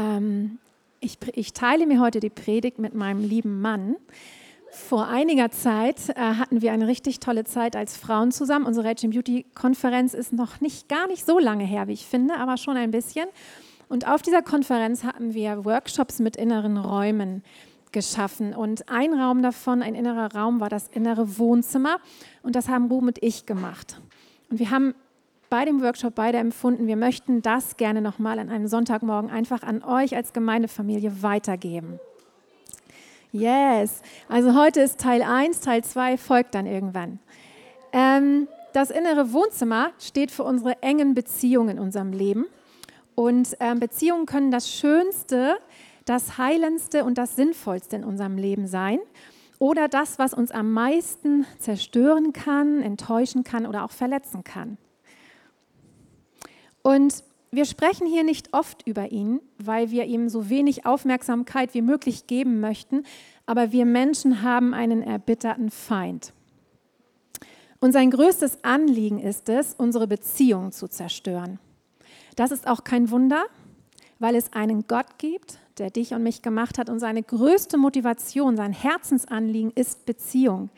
Ähm, ich, ich, teile mir heute die Predigt mit meinem lieben Mann. Vor einiger Zeit äh, hatten wir eine richtig tolle Zeit als Frauen zusammen. Unsere Rachel Beauty Konferenz ist noch nicht gar nicht so lange her, wie ich finde, aber schon ein bisschen. Und auf dieser Konferenz hatten wir Workshops mit inneren Räumen geschaffen. Und ein Raum davon, ein innerer Raum, war das innere Wohnzimmer. Und das haben Ruben und ich gemacht. Und wir haben bei dem Workshop beide empfunden, wir möchten das gerne nochmal an einem Sonntagmorgen einfach an euch als Gemeindefamilie weitergeben. Yes, also heute ist Teil 1, Teil 2 folgt dann irgendwann. Ähm, das innere Wohnzimmer steht für unsere engen Beziehungen in unserem Leben. Und ähm, Beziehungen können das Schönste, das Heilendste und das Sinnvollste in unserem Leben sein. Oder das, was uns am meisten zerstören kann, enttäuschen kann oder auch verletzen kann. Und wir sprechen hier nicht oft über ihn, weil wir ihm so wenig Aufmerksamkeit wie möglich geben möchten, aber wir Menschen haben einen erbitterten Feind. Und sein größtes Anliegen ist es, unsere Beziehungen zu zerstören. Das ist auch kein Wunder, weil es einen Gott gibt, der dich und mich gemacht hat und seine größte Motivation, sein Herzensanliegen ist Beziehung.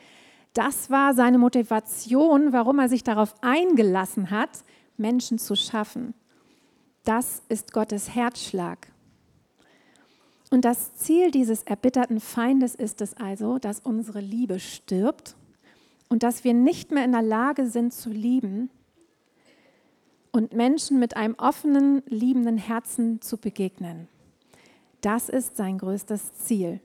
Das war seine Motivation, warum er sich darauf eingelassen hat, Menschen zu schaffen. Das ist Gottes Herzschlag. Und das Ziel dieses erbitterten Feindes ist es also, dass unsere Liebe stirbt und dass wir nicht mehr in der Lage sind zu lieben und Menschen mit einem offenen, liebenden Herzen zu begegnen. Das ist sein größtes Ziel.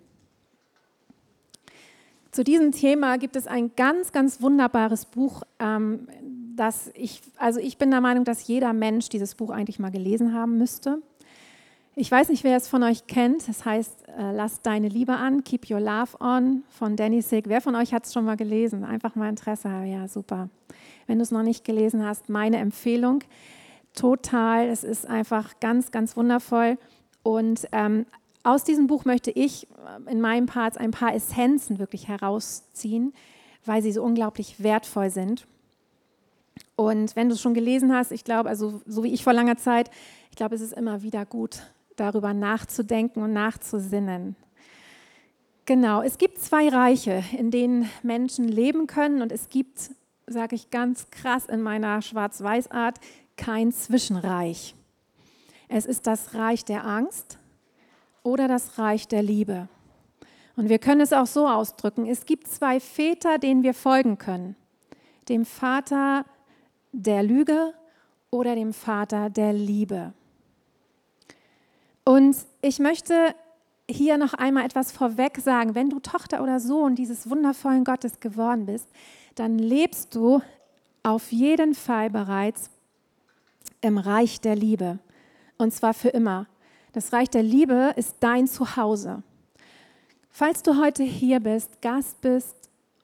Zu diesem Thema gibt es ein ganz, ganz wunderbares Buch, ähm, das ich, also ich bin der Meinung, dass jeder Mensch dieses Buch eigentlich mal gelesen haben müsste. Ich weiß nicht, wer es von euch kennt. Es heißt äh, Lass deine Liebe an, Keep Your Love On von Danny Sick. Wer von euch hat es schon mal gelesen? Einfach mal Interesse. Ja, super. Wenn du es noch nicht gelesen hast, meine Empfehlung. Total. Es ist einfach ganz, ganz wundervoll. Und ähm, aus diesem Buch möchte ich äh, in meinen Parts ein paar Essenzen wirklich herausziehen, weil sie so unglaublich wertvoll sind. Und wenn du es schon gelesen hast, ich glaube, also so wie ich vor langer Zeit, ich glaube, es ist immer wieder gut, darüber nachzudenken und nachzusinnen. Genau, es gibt zwei Reiche, in denen Menschen leben können und es gibt, sage ich ganz krass in meiner Schwarz-Weiß-Art, kein Zwischenreich. Es ist das Reich der Angst oder das Reich der Liebe. Und wir können es auch so ausdrücken, es gibt zwei Väter, denen wir folgen können. Dem Vater der Lüge oder dem Vater der Liebe. Und ich möchte hier noch einmal etwas vorweg sagen. Wenn du Tochter oder Sohn dieses wundervollen Gottes geworden bist, dann lebst du auf jeden Fall bereits im Reich der Liebe. Und zwar für immer. Das Reich der Liebe ist dein Zuhause. Falls du heute hier bist, Gast bist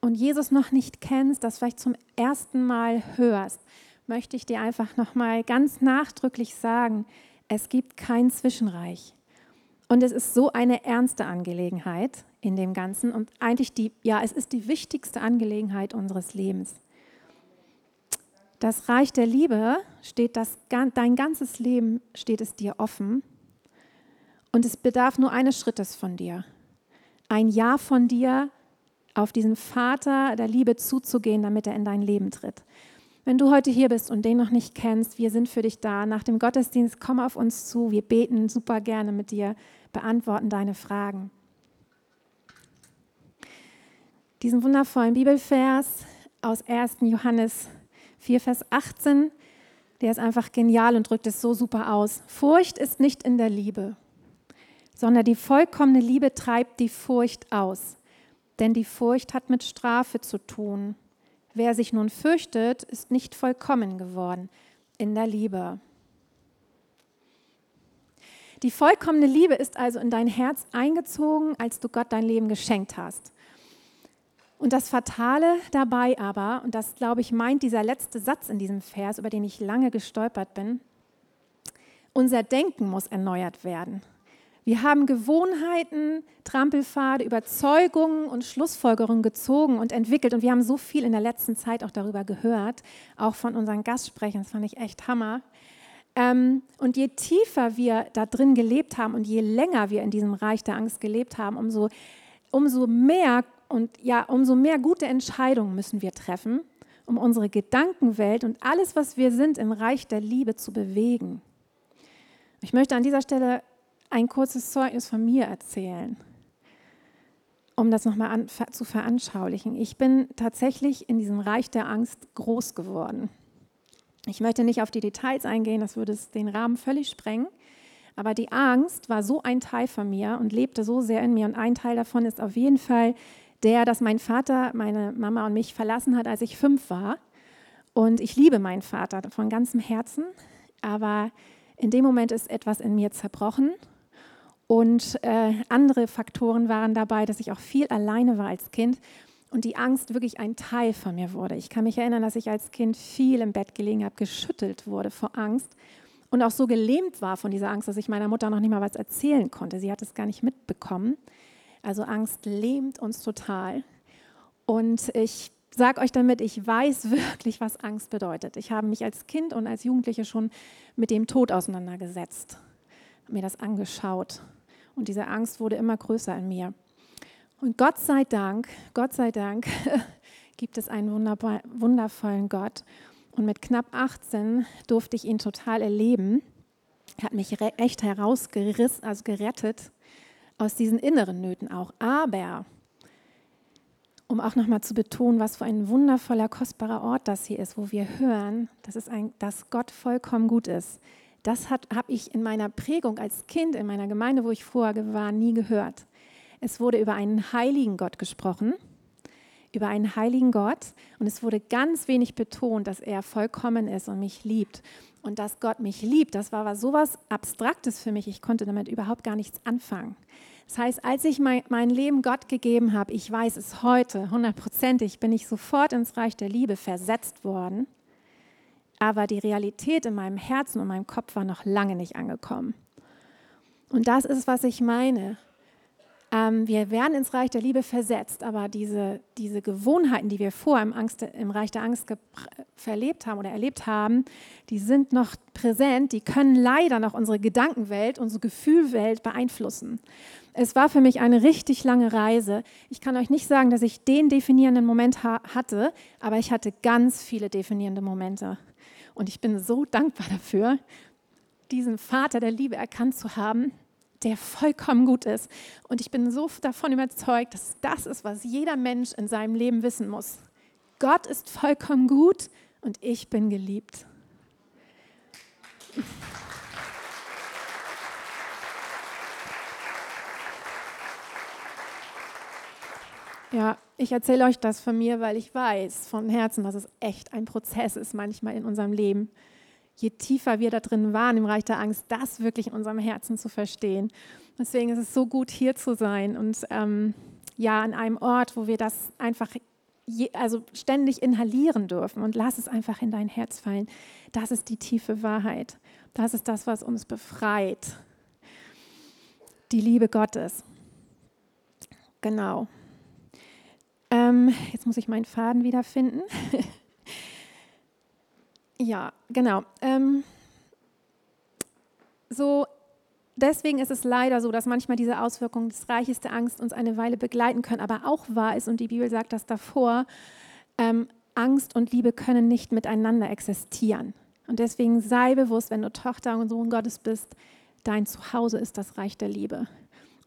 und Jesus noch nicht kennst, das vielleicht zum ersten Mal hörst, möchte ich dir einfach nochmal ganz nachdrücklich sagen, es gibt kein Zwischenreich. Und es ist so eine ernste Angelegenheit in dem Ganzen und eigentlich die, ja, es ist die wichtigste Angelegenheit unseres Lebens. Das Reich der Liebe steht das, dein ganzes Leben steht es dir offen und es bedarf nur eines Schrittes von dir. Ein Ja von dir auf diesen Vater der Liebe zuzugehen, damit er in dein Leben tritt. Wenn du heute hier bist und den noch nicht kennst, wir sind für dich da. Nach dem Gottesdienst komm auf uns zu. Wir beten super gerne mit dir, beantworten deine Fragen. Diesen wundervollen Bibelvers aus 1. Johannes 4, Vers 18, der ist einfach genial und drückt es so super aus. Furcht ist nicht in der Liebe, sondern die vollkommene Liebe treibt die Furcht aus. Denn die Furcht hat mit Strafe zu tun. Wer sich nun fürchtet, ist nicht vollkommen geworden in der Liebe. Die vollkommene Liebe ist also in dein Herz eingezogen, als du Gott dein Leben geschenkt hast. Und das Fatale dabei aber, und das glaube ich meint dieser letzte Satz in diesem Vers, über den ich lange gestolpert bin, unser Denken muss erneuert werden. Wir haben Gewohnheiten, Trampelpfade, Überzeugungen und Schlussfolgerungen gezogen und entwickelt. Und wir haben so viel in der letzten Zeit auch darüber gehört, auch von unseren Gastsprechern. Das fand ich echt Hammer. Ähm, und je tiefer wir da drin gelebt haben und je länger wir in diesem Reich der Angst gelebt haben, umso, umso mehr und ja, umso mehr gute Entscheidungen müssen wir treffen, um unsere Gedankenwelt und alles, was wir sind, im Reich der Liebe zu bewegen. Ich möchte an dieser Stelle ein kurzes Zeugnis von mir erzählen, um das nochmal zu veranschaulichen. Ich bin tatsächlich in diesem Reich der Angst groß geworden. Ich möchte nicht auf die Details eingehen, das würde den Rahmen völlig sprengen. Aber die Angst war so ein Teil von mir und lebte so sehr in mir. Und ein Teil davon ist auf jeden Fall der, dass mein Vater meine Mama und mich verlassen hat, als ich fünf war. Und ich liebe meinen Vater von ganzem Herzen. Aber in dem Moment ist etwas in mir zerbrochen. Und äh, andere Faktoren waren dabei, dass ich auch viel alleine war als Kind und die Angst wirklich ein Teil von mir wurde. Ich kann mich erinnern, dass ich als Kind viel im Bett gelegen habe, geschüttelt wurde vor Angst und auch so gelähmt war von dieser Angst, dass ich meiner Mutter noch nicht mal was erzählen konnte. Sie hat es gar nicht mitbekommen. Also Angst lähmt uns total. Und ich sage euch damit, ich weiß wirklich, was Angst bedeutet. Ich habe mich als Kind und als Jugendliche schon mit dem Tod auseinandergesetzt, mir das angeschaut. Und diese Angst wurde immer größer in mir. Und Gott sei Dank, Gott sei Dank gibt es einen wundervollen Gott. Und mit knapp 18 durfte ich ihn total erleben. Er hat mich echt herausgerissen, also gerettet aus diesen inneren Nöten auch. Aber um auch nochmal zu betonen, was für ein wundervoller, kostbarer Ort das hier ist, wo wir hören, dass, es ein, dass Gott vollkommen gut ist. Das habe ich in meiner Prägung als Kind in meiner Gemeinde, wo ich vorher war, nie gehört. Es wurde über einen heiligen Gott gesprochen, über einen heiligen Gott. Und es wurde ganz wenig betont, dass er vollkommen ist und mich liebt. Und dass Gott mich liebt, das war was sowas Abstraktes für mich. Ich konnte damit überhaupt gar nichts anfangen. Das heißt, als ich mein, mein Leben Gott gegeben habe, ich weiß es heute, hundertprozentig, bin ich sofort ins Reich der Liebe versetzt worden. Aber die Realität in meinem Herzen und meinem Kopf war noch lange nicht angekommen. Und das ist, was ich meine. Ähm, wir werden ins Reich der Liebe versetzt, aber diese, diese Gewohnheiten, die wir vor im, Angst, im Reich der Angst verlebt haben oder erlebt haben, die sind noch präsent, die können leider noch unsere Gedankenwelt, unsere Gefühlwelt beeinflussen. Es war für mich eine richtig lange Reise. Ich kann euch nicht sagen, dass ich den definierenden Moment ha hatte, aber ich hatte ganz viele definierende Momente. Und ich bin so dankbar dafür, diesen Vater der Liebe erkannt zu haben der vollkommen gut ist. Und ich bin so davon überzeugt, dass das ist, was jeder Mensch in seinem Leben wissen muss. Gott ist vollkommen gut und ich bin geliebt. Ja, ich erzähle euch das von mir, weil ich weiß von Herzen, dass es echt ein Prozess ist manchmal in unserem Leben je tiefer wir da drin waren im Reich der Angst, das wirklich in unserem Herzen zu verstehen. Deswegen ist es so gut, hier zu sein und ähm, ja, an einem Ort, wo wir das einfach je, also ständig inhalieren dürfen und lass es einfach in dein Herz fallen. Das ist die tiefe Wahrheit. Das ist das, was uns befreit. Die Liebe Gottes. Genau. Ähm, jetzt muss ich meinen Faden wiederfinden. Ja, genau. Ähm, so, deswegen ist es leider so, dass manchmal diese Auswirkungen des Reiches der Angst uns eine Weile begleiten können, aber auch wahr ist, und die Bibel sagt das davor, ähm, Angst und Liebe können nicht miteinander existieren. Und deswegen sei bewusst, wenn du Tochter und Sohn Gottes bist, dein Zuhause ist das Reich der Liebe.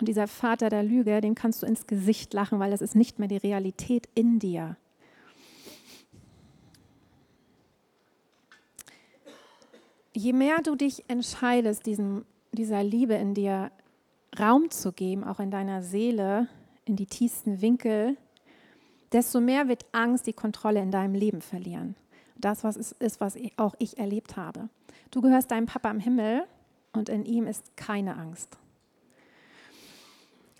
Und dieser Vater der Lüge, dem kannst du ins Gesicht lachen, weil das ist nicht mehr die Realität in dir. je mehr du dich entscheidest, diesem, dieser Liebe in dir Raum zu geben, auch in deiner Seele, in die tiefsten Winkel, desto mehr wird Angst die Kontrolle in deinem Leben verlieren. Das was ist, ist was auch ich erlebt habe. Du gehörst deinem Papa im Himmel und in ihm ist keine Angst.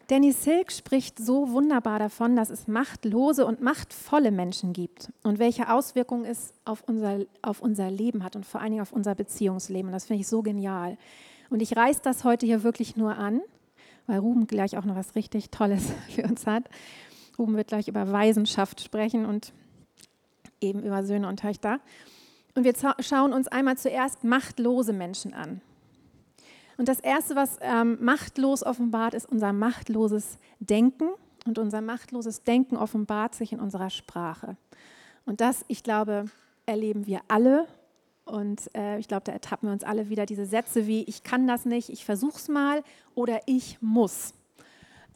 Danny Silk spricht so wunderbar davon, dass es machtlose und machtvolle Menschen gibt und welche Auswirkungen es auf unser, auf unser Leben hat und vor allen Dingen auf unser Beziehungsleben. Und das finde ich so genial. Und ich reiße das heute hier wirklich nur an, weil Ruben gleich auch noch was richtig Tolles für uns hat. Ruben wird gleich über Weisenschaft sprechen und eben über Söhne und Töchter. Und wir schauen uns einmal zuerst machtlose Menschen an. Und das Erste, was ähm, machtlos offenbart, ist unser machtloses Denken. Und unser machtloses Denken offenbart sich in unserer Sprache. Und das, ich glaube, erleben wir alle. Und äh, ich glaube, da ertappen wir uns alle wieder diese Sätze wie, ich kann das nicht, ich versuch's mal oder ich muss.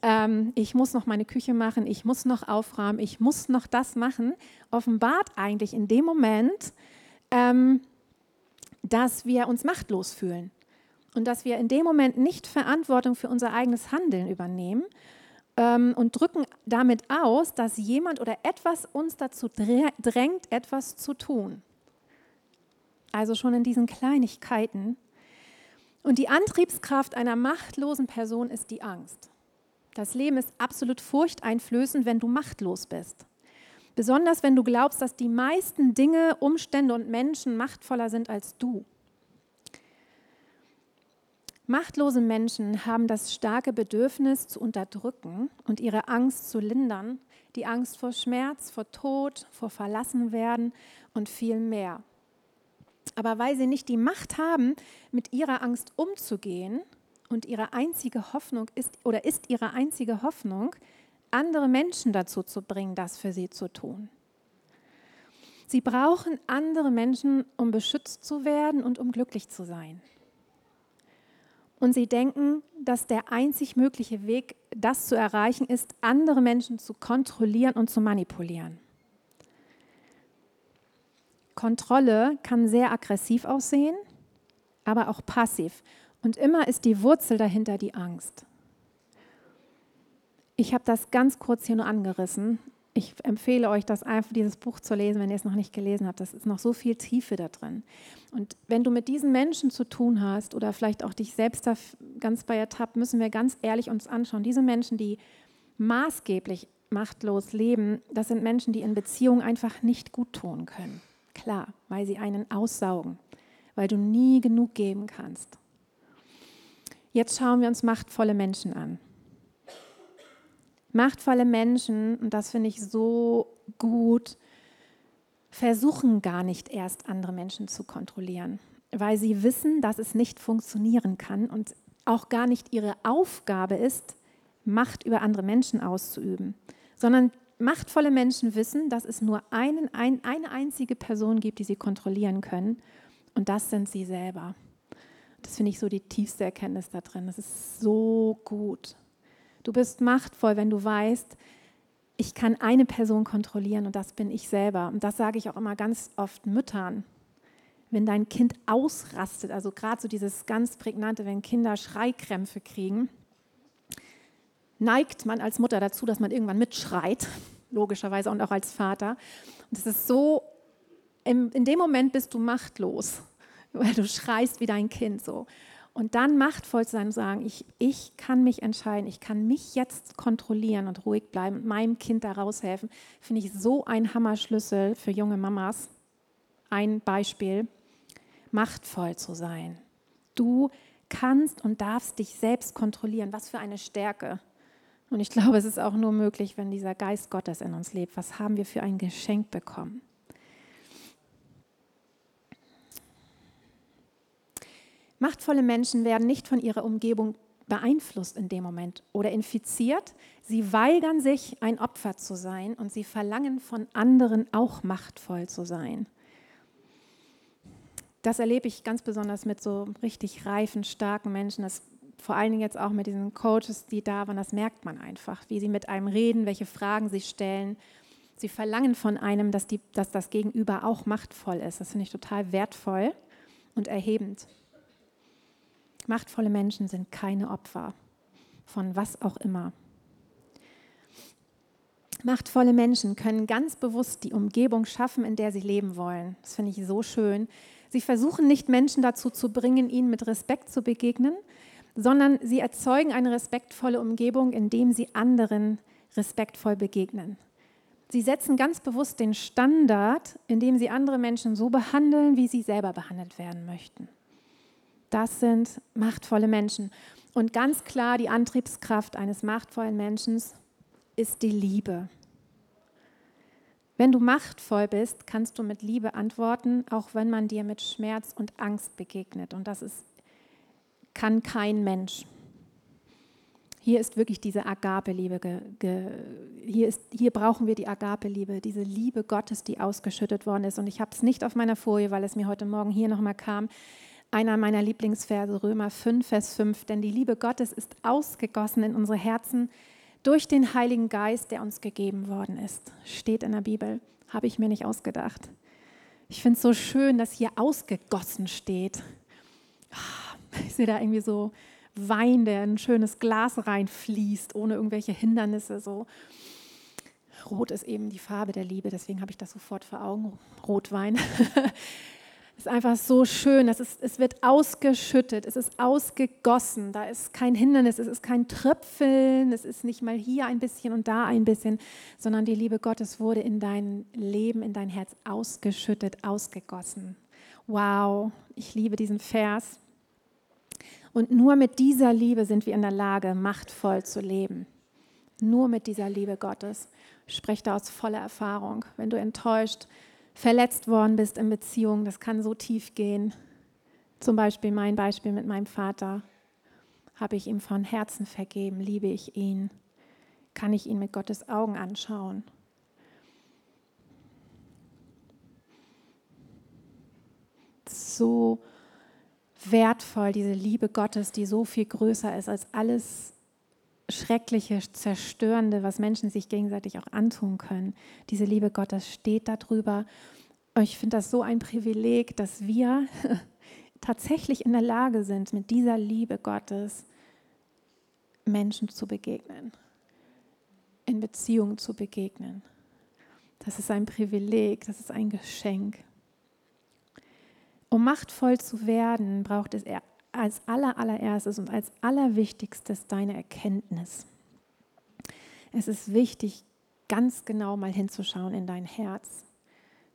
Ähm, ich muss noch meine Küche machen, ich muss noch aufräumen, ich muss noch das machen, offenbart eigentlich in dem Moment, ähm, dass wir uns machtlos fühlen und dass wir in dem Moment nicht Verantwortung für unser eigenes Handeln übernehmen ähm, und drücken damit aus, dass jemand oder etwas uns dazu drängt, etwas zu tun. Also schon in diesen Kleinigkeiten. Und die Antriebskraft einer machtlosen Person ist die Angst. Das Leben ist absolut furchteinflößend, wenn du machtlos bist. Besonders wenn du glaubst, dass die meisten Dinge, Umstände und Menschen machtvoller sind als du. Machtlose Menschen haben das starke Bedürfnis zu unterdrücken und ihre Angst zu lindern, die Angst vor Schmerz, vor Tod, vor Verlassenwerden und viel mehr. Aber weil sie nicht die Macht haben, mit ihrer Angst umzugehen und ihre einzige Hoffnung ist oder ist ihre einzige Hoffnung, andere Menschen dazu zu bringen, das für sie zu tun. Sie brauchen andere Menschen, um beschützt zu werden und um glücklich zu sein. Und sie denken, dass der einzig mögliche Weg, das zu erreichen, ist, andere Menschen zu kontrollieren und zu manipulieren. Kontrolle kann sehr aggressiv aussehen, aber auch passiv. Und immer ist die Wurzel dahinter die Angst. Ich habe das ganz kurz hier nur angerissen, ich empfehle euch, das einfach dieses Buch zu lesen, wenn ihr es noch nicht gelesen habt. Das ist noch so viel Tiefe da drin. Und wenn du mit diesen Menschen zu tun hast oder vielleicht auch dich selbst da ganz bei ertappt, müssen wir ganz ehrlich uns anschauen. Diese Menschen, die maßgeblich machtlos leben, das sind Menschen, die in Beziehungen einfach nicht gut tun können. Klar, weil sie einen aussaugen, weil du nie genug geben kannst. Jetzt schauen wir uns machtvolle Menschen an. Machtvolle Menschen, und das finde ich so gut, versuchen gar nicht erst andere Menschen zu kontrollieren, weil sie wissen, dass es nicht funktionieren kann und auch gar nicht ihre Aufgabe ist, Macht über andere Menschen auszuüben, sondern machtvolle Menschen wissen, dass es nur einen, ein, eine einzige Person gibt, die sie kontrollieren können, und das sind sie selber. Das finde ich so die tiefste Erkenntnis da drin. Das ist so gut. Du bist machtvoll, wenn du weißt, ich kann eine Person kontrollieren und das bin ich selber. Und das sage ich auch immer ganz oft Müttern. Wenn dein Kind ausrastet, also gerade so dieses ganz prägnante, wenn Kinder Schreikrämpfe kriegen, neigt man als Mutter dazu, dass man irgendwann mitschreit, logischerweise und auch als Vater. Und es ist so, in dem Moment bist du machtlos, weil du schreist wie dein Kind so. Und dann machtvoll zu sein und sagen, ich, ich kann mich entscheiden, ich kann mich jetzt kontrollieren und ruhig bleiben und meinem Kind da raushelfen, finde ich so ein Hammerschlüssel für junge Mamas. Ein Beispiel, machtvoll zu sein. Du kannst und darfst dich selbst kontrollieren. Was für eine Stärke. Und ich glaube, es ist auch nur möglich, wenn dieser Geist Gottes in uns lebt. Was haben wir für ein Geschenk bekommen? Machtvolle Menschen werden nicht von ihrer Umgebung beeinflusst in dem Moment oder infiziert. Sie weigern sich, ein Opfer zu sein und sie verlangen von anderen auch machtvoll zu sein. Das erlebe ich ganz besonders mit so richtig reifen, starken Menschen. Das vor allen Dingen jetzt auch mit diesen Coaches, die da waren, das merkt man einfach, wie sie mit einem reden, welche Fragen sie stellen. Sie verlangen von einem, dass, die, dass das Gegenüber auch machtvoll ist. Das finde ich total wertvoll und erhebend. Machtvolle Menschen sind keine Opfer von was auch immer. Machtvolle Menschen können ganz bewusst die Umgebung schaffen, in der sie leben wollen. Das finde ich so schön. Sie versuchen nicht Menschen dazu zu bringen, ihnen mit Respekt zu begegnen, sondern sie erzeugen eine respektvolle Umgebung, indem sie anderen respektvoll begegnen. Sie setzen ganz bewusst den Standard, indem sie andere Menschen so behandeln, wie sie selber behandelt werden möchten. Das sind machtvolle Menschen. Und ganz klar, die Antriebskraft eines machtvollen Menschen ist die Liebe. Wenn du machtvoll bist, kannst du mit Liebe antworten, auch wenn man dir mit Schmerz und Angst begegnet. Und das ist, kann kein Mensch. Hier ist wirklich diese Agape-Liebe. Hier, hier brauchen wir die Agape-Liebe, diese Liebe Gottes, die ausgeschüttet worden ist. Und ich habe es nicht auf meiner Folie, weil es mir heute Morgen hier nochmal kam. Einer meiner Lieblingsverse, Römer 5, Vers 5. Denn die Liebe Gottes ist ausgegossen in unsere Herzen durch den Heiligen Geist, der uns gegeben worden ist. Steht in der Bibel, habe ich mir nicht ausgedacht. Ich finde es so schön, dass hier ausgegossen steht. Ah, ich sehe da irgendwie so Wein, der in ein schönes Glas reinfließt, ohne irgendwelche Hindernisse. So. Rot ist eben die Farbe der Liebe, deswegen habe ich das sofort vor Augen. Rotwein. ist einfach so schön. Das ist, es wird ausgeschüttet, es ist ausgegossen. Da ist kein Hindernis, es ist kein Tröpfeln, es ist nicht mal hier ein bisschen und da ein bisschen, sondern die Liebe Gottes wurde in dein Leben, in dein Herz ausgeschüttet, ausgegossen. Wow, ich liebe diesen Vers. Und nur mit dieser Liebe sind wir in der Lage, machtvoll zu leben. Nur mit dieser Liebe Gottes. Ich spreche da aus voller Erfahrung. Wenn du enttäuscht verletzt worden bist in Beziehungen, das kann so tief gehen. Zum Beispiel mein Beispiel mit meinem Vater. Habe ich ihm von Herzen vergeben? Liebe ich ihn? Kann ich ihn mit Gottes Augen anschauen? So wertvoll, diese Liebe Gottes, die so viel größer ist als alles Schreckliche, Zerstörende, was Menschen sich gegenseitig auch antun können. Diese Liebe Gottes steht darüber. Und ich finde das so ein Privileg, dass wir tatsächlich in der Lage sind, mit dieser Liebe Gottes Menschen zu begegnen, in Beziehungen zu begegnen. Das ist ein Privileg, das ist ein Geschenk. Um machtvoll zu werden, braucht es als aller, allererstes und als allerwichtigstes deine Erkenntnis. Es ist wichtig, ganz genau mal hinzuschauen in dein Herz.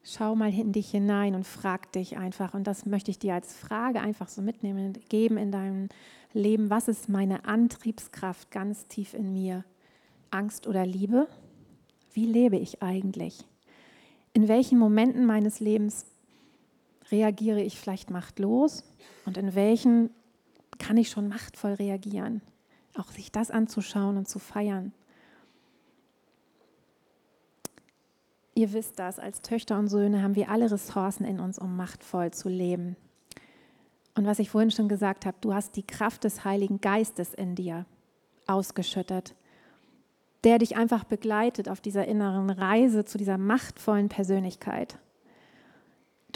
Schau mal in dich hinein und frag dich einfach. Und das möchte ich dir als Frage einfach so mitnehmen, geben in deinem Leben. Was ist meine Antriebskraft ganz tief in mir? Angst oder Liebe? Wie lebe ich eigentlich? In welchen Momenten meines Lebens reagiere ich vielleicht machtlos und in welchen kann ich schon machtvoll reagieren. Auch sich das anzuschauen und zu feiern. Ihr wisst das, als Töchter und Söhne haben wir alle Ressourcen in uns, um machtvoll zu leben. Und was ich vorhin schon gesagt habe, du hast die Kraft des Heiligen Geistes in dir ausgeschüttet, der dich einfach begleitet auf dieser inneren Reise zu dieser machtvollen Persönlichkeit.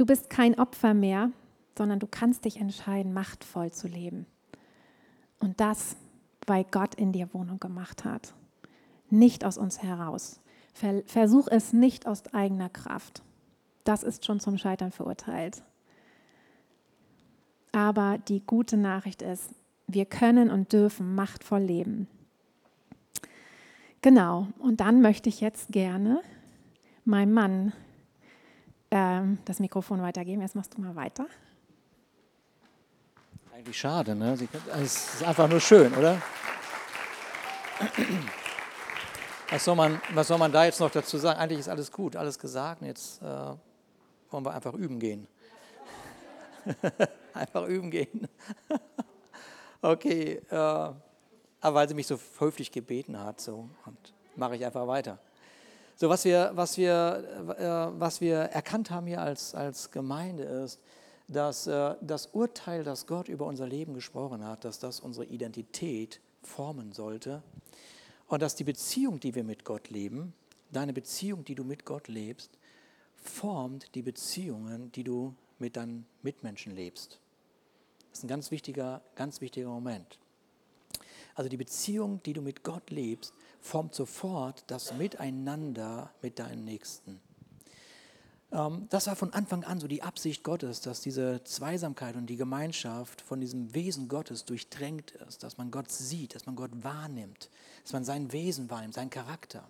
Du bist kein Opfer mehr, sondern du kannst dich entscheiden, machtvoll zu leben. Und das, weil Gott in dir Wohnung gemacht hat. Nicht aus uns heraus. Versuch es nicht aus eigener Kraft. Das ist schon zum Scheitern verurteilt. Aber die gute Nachricht ist, wir können und dürfen machtvoll leben. Genau, und dann möchte ich jetzt gerne meinem Mann ähm, das Mikrofon weitergeben. Jetzt machst du mal weiter. Eigentlich schade, ne? Es ist einfach nur schön, oder? Was soll, man, was soll man da jetzt noch dazu sagen? Eigentlich ist alles gut, alles gesagt. Jetzt äh, wollen wir einfach üben gehen. einfach üben gehen. okay, äh, aber weil sie mich so höflich gebeten hat, so mache ich einfach weiter. So, was wir, was wir, äh, was wir erkannt haben hier als, als Gemeinde ist, dass äh, das Urteil, das Gott über unser Leben gesprochen hat, dass das unsere Identität formen sollte und dass die Beziehung, die wir mit Gott leben, deine Beziehung, die du mit Gott lebst, formt die Beziehungen, die du mit deinen Mitmenschen lebst. Das ist ein ganz wichtiger, ganz wichtiger Moment. Also die Beziehung, die du mit Gott lebst, formt sofort das Miteinander mit deinen Nächsten. Ähm, das war von Anfang an so die Absicht Gottes, dass diese Zweisamkeit und die Gemeinschaft von diesem Wesen Gottes durchdrängt ist, dass man Gott sieht, dass man Gott wahrnimmt, dass man sein Wesen wahrnimmt, seinen Charakter.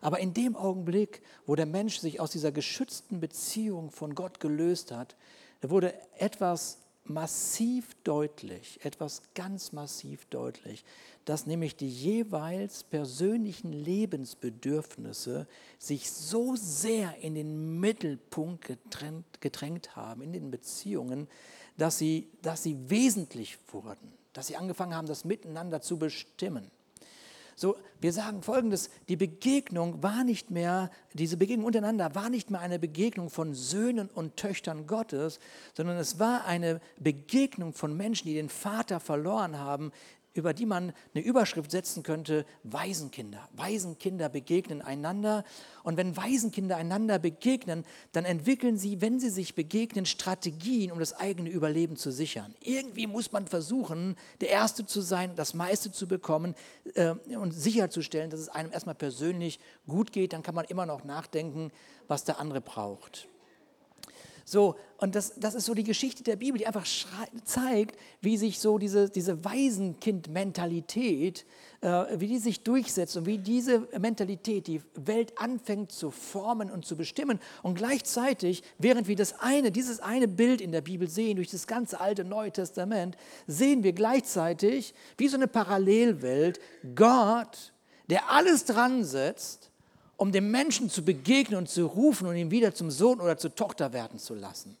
Aber in dem Augenblick, wo der Mensch sich aus dieser geschützten Beziehung von Gott gelöst hat, wurde etwas massiv deutlich, etwas ganz massiv deutlich, dass nämlich die jeweils persönlichen Lebensbedürfnisse sich so sehr in den Mittelpunkt getrennt, gedrängt haben, in den Beziehungen, dass sie, dass sie wesentlich wurden, dass sie angefangen haben, das miteinander zu bestimmen. So, wir sagen folgendes: Die Begegnung war nicht mehr, diese Begegnung untereinander war nicht mehr eine Begegnung von Söhnen und Töchtern Gottes, sondern es war eine Begegnung von Menschen, die den Vater verloren haben, über die man eine Überschrift setzen könnte, Waisenkinder. Waisenkinder begegnen einander. Und wenn Waisenkinder einander begegnen, dann entwickeln sie, wenn sie sich begegnen, Strategien, um das eigene Überleben zu sichern. Irgendwie muss man versuchen, der Erste zu sein, das meiste zu bekommen äh, und sicherzustellen, dass es einem erstmal persönlich gut geht. Dann kann man immer noch nachdenken, was der andere braucht. So, und das, das ist so die Geschichte der Bibel, die einfach zeigt, wie sich so diese, diese Waisenkind-Mentalität, äh, wie die sich durchsetzt und wie diese Mentalität die Welt anfängt zu formen und zu bestimmen. Und gleichzeitig, während wir das eine, dieses eine Bild in der Bibel sehen, durch das ganze alte Neue Testament, sehen wir gleichzeitig, wie so eine Parallelwelt, Gott, der alles dran setzt, um dem Menschen zu begegnen und zu rufen und ihn wieder zum Sohn oder zur Tochter werden zu lassen.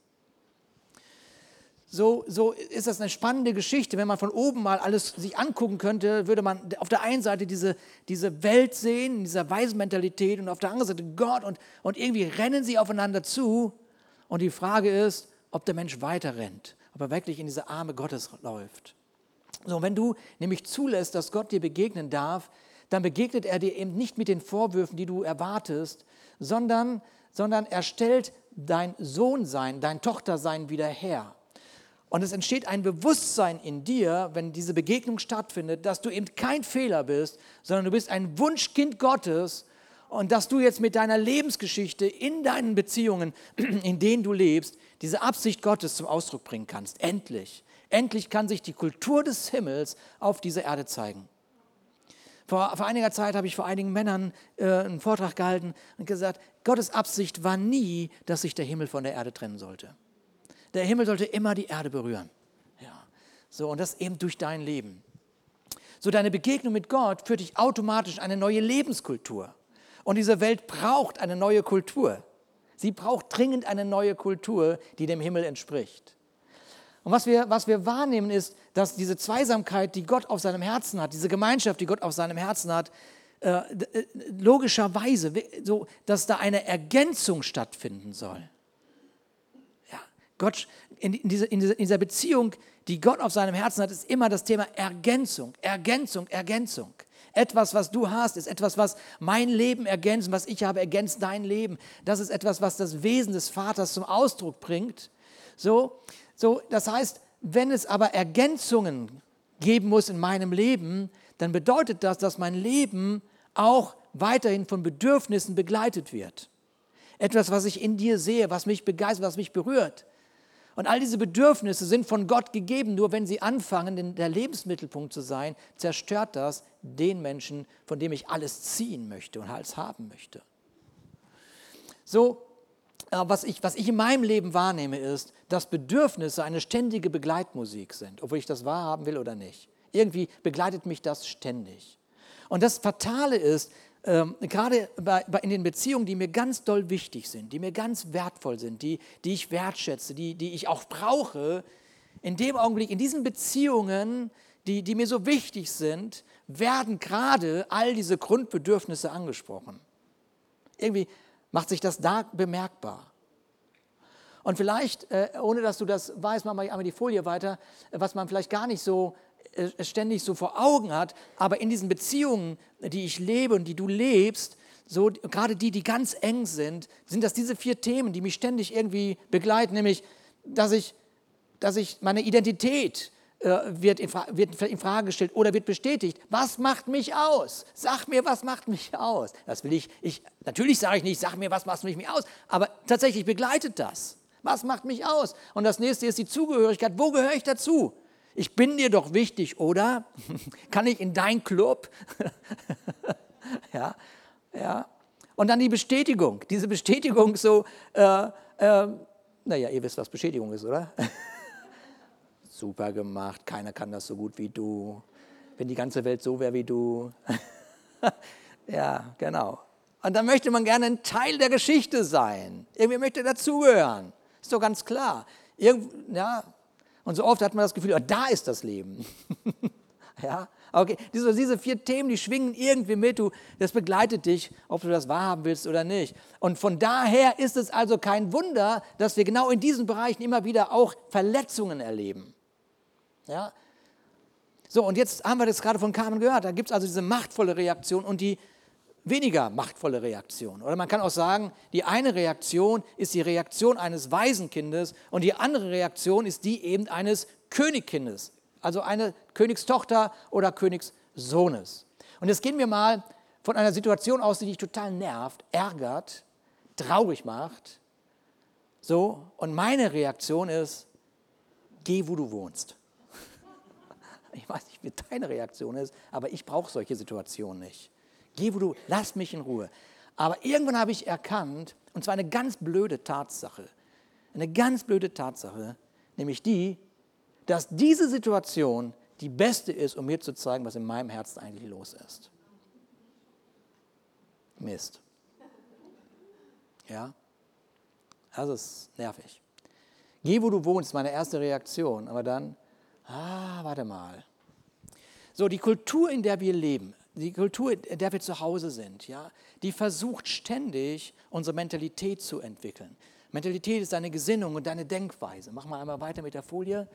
So, so ist das eine spannende Geschichte. Wenn man von oben mal alles sich angucken könnte, würde man auf der einen Seite diese, diese Welt sehen, in dieser Waisenmentalität und auf der anderen Seite Gott und, und irgendwie rennen sie aufeinander zu. Und die Frage ist, ob der Mensch weiter rennt, ob er wirklich in diese Arme Gottes läuft. So, wenn du nämlich zulässt, dass Gott dir begegnen darf, dann begegnet er dir eben nicht mit den Vorwürfen, die du erwartest, sondern, sondern er stellt dein Sohnsein, dein Tochtersein wieder her. Und es entsteht ein Bewusstsein in dir, wenn diese Begegnung stattfindet, dass du eben kein Fehler bist, sondern du bist ein Wunschkind Gottes und dass du jetzt mit deiner Lebensgeschichte in deinen Beziehungen, in denen du lebst, diese Absicht Gottes zum Ausdruck bringen kannst. Endlich. Endlich kann sich die Kultur des Himmels auf dieser Erde zeigen. Vor, vor einiger Zeit habe ich vor einigen Männern äh, einen Vortrag gehalten und gesagt, Gottes Absicht war nie, dass sich der Himmel von der Erde trennen sollte. Der Himmel sollte immer die Erde berühren. Ja. So, und das eben durch dein Leben. So, deine Begegnung mit Gott führt dich automatisch eine neue Lebenskultur. Und diese Welt braucht eine neue Kultur. Sie braucht dringend eine neue Kultur, die dem Himmel entspricht. Und was wir, was wir wahrnehmen ist, dass diese Zweisamkeit, die Gott auf seinem Herzen hat, diese Gemeinschaft, die Gott auf seinem Herzen hat, äh, äh logischerweise, so, dass da eine Ergänzung stattfinden soll. Ja, Gott, in, in, diese, in, diese, in dieser Beziehung, die Gott auf seinem Herzen hat, ist immer das Thema Ergänzung, Ergänzung, Ergänzung. Etwas, was du hast, ist etwas, was mein Leben ergänzt, was ich habe, ergänzt dein Leben. Das ist etwas, was das Wesen des Vaters zum Ausdruck bringt. So, so, das heißt, wenn es aber Ergänzungen geben muss in meinem Leben, dann bedeutet das, dass mein Leben auch weiterhin von Bedürfnissen begleitet wird. Etwas, was ich in dir sehe, was mich begeistert, was mich berührt. Und all diese Bedürfnisse sind von Gott gegeben, nur wenn sie anfangen, der Lebensmittelpunkt zu sein, zerstört das den Menschen, von dem ich alles ziehen möchte und alles haben möchte. So, was ich, was ich in meinem Leben wahrnehme, ist, dass Bedürfnisse eine ständige Begleitmusik sind, obwohl ich das wahrhaben will oder nicht. Irgendwie begleitet mich das ständig. Und das Fatale ist, ähm, gerade bei, bei, in den Beziehungen, die mir ganz doll wichtig sind, die mir ganz wertvoll sind, die, die ich wertschätze, die, die ich auch brauche, in dem Augenblick, in diesen Beziehungen, die, die mir so wichtig sind, werden gerade all diese Grundbedürfnisse angesprochen. Irgendwie macht sich das da bemerkbar. Und vielleicht, äh, ohne dass du das weißt, machen wir einmal die Folie weiter, was man vielleicht gar nicht so äh, ständig so vor Augen hat, aber in diesen Beziehungen, die ich lebe und die du lebst, so gerade die, die ganz eng sind, sind das diese vier Themen, die mich ständig irgendwie begleiten, nämlich, dass ich, dass ich meine Identität wird in, wird in Frage gestellt oder wird bestätigt. Was macht mich aus? Sag mir, was macht mich aus? Das will ich, ich natürlich sage ich nicht, sag mir, was macht mich aus, aber tatsächlich begleitet das. Was macht mich aus? Und das nächste ist die Zugehörigkeit. Wo gehöre ich dazu? Ich bin dir doch wichtig, oder? Kann ich in dein Club? ja, ja. Und dann die Bestätigung. Diese Bestätigung so, äh, äh, naja, ihr wisst, was Bestätigung ist, oder? super gemacht, keiner kann das so gut wie du. Wenn die ganze Welt so wäre wie du. ja, genau. Und dann möchte man gerne ein Teil der Geschichte sein. Irgendwie möchte dazugehören. Ist doch ganz klar. Irgend, ja. Und so oft hat man das Gefühl, oh, da ist das Leben. ja. Okay, diese, diese vier Themen, die schwingen irgendwie mit, du, das begleitet dich, ob du das wahrhaben willst oder nicht. Und von daher ist es also kein Wunder, dass wir genau in diesen Bereichen immer wieder auch Verletzungen erleben. Ja? So, und jetzt haben wir das gerade von Carmen gehört, da gibt es also diese machtvolle Reaktion und die weniger machtvolle Reaktion. Oder man kann auch sagen, die eine Reaktion ist die Reaktion eines Waisenkindes und die andere Reaktion ist die eben eines Königkindes also eine Königstochter oder Königssohnes. Und jetzt gehen wir mal von einer Situation aus, die dich total nervt, ärgert, traurig macht. So, und meine Reaktion ist, geh, wo du wohnst. Ich weiß nicht, wie deine Reaktion ist, aber ich brauche solche Situationen nicht. Geh, wo du, lass mich in Ruhe. Aber irgendwann habe ich erkannt, und zwar eine ganz blöde Tatsache, eine ganz blöde Tatsache, nämlich die, dass diese Situation die beste ist, um mir zu zeigen, was in meinem Herzen eigentlich los ist. Mist. Ja? Das ist nervig. Geh, wo du wohnst, meine erste Reaktion. Aber dann, ah, warte mal. So, die Kultur, in der wir leben, die Kultur, in der wir zu Hause sind, ja, die versucht ständig, unsere Mentalität zu entwickeln. Mentalität ist deine Gesinnung und deine Denkweise. Mach mal einmal weiter mit der Folie.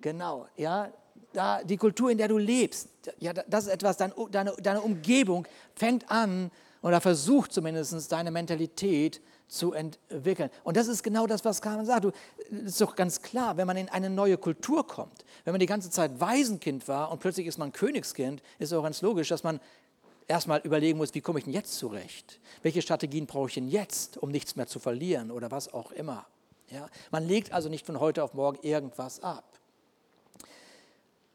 Genau, ja, da, die Kultur, in der du lebst, ja, das ist etwas, deine, deine, deine Umgebung fängt an oder versucht zumindest deine Mentalität zu entwickeln. Und das ist genau das, was Carmen sagt. Du, ist doch ganz klar, wenn man in eine neue Kultur kommt, wenn man die ganze Zeit Waisenkind war und plötzlich ist man Königskind, ist auch ganz logisch, dass man erstmal überlegen muss, wie komme ich denn jetzt zurecht? Welche Strategien brauche ich denn jetzt, um nichts mehr zu verlieren oder was auch immer? Ja? Man legt also nicht von heute auf morgen irgendwas ab.